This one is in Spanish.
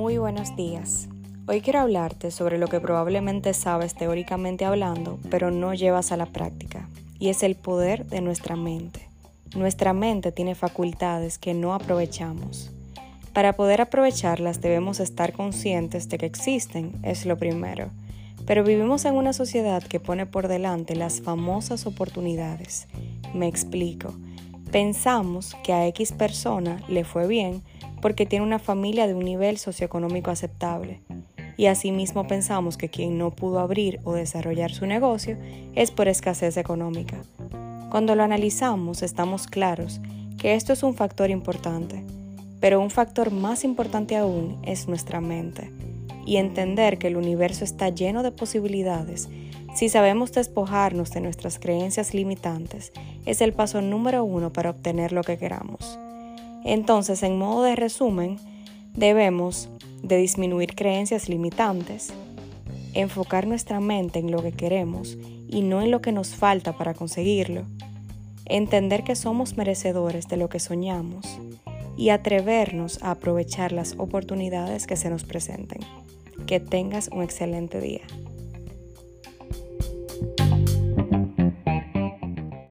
buenos días. Hoy quiero hablarte sobre lo que probablemente sabes teóricamente hablando, pero no llevas a la práctica, y es el poder de nuestra mente. Nuestra mente tiene facultades que no aprovechamos. Para poder aprovecharlas debemos estar conscientes de que existen, es lo primero. Pero vivimos en una sociedad que pone por delante las famosas oportunidades. Me explico. Pensamos que a X persona le fue bien porque tiene una familia de un nivel socioeconómico aceptable. Y asimismo pensamos que quien no pudo abrir o desarrollar su negocio es por escasez económica. Cuando lo analizamos estamos claros que esto es un factor importante, pero un factor más importante aún es nuestra mente y entender que el universo está lleno de posibilidades si sabemos despojarnos de nuestras creencias limitantes, es el paso número uno para obtener lo que queramos. Entonces, en modo de resumen, debemos de disminuir creencias limitantes, enfocar nuestra mente en lo que queremos y no en lo que nos falta para conseguirlo, entender que somos merecedores de lo que soñamos y atrevernos a aprovechar las oportunidades que se nos presenten. Que tengas un excelente día.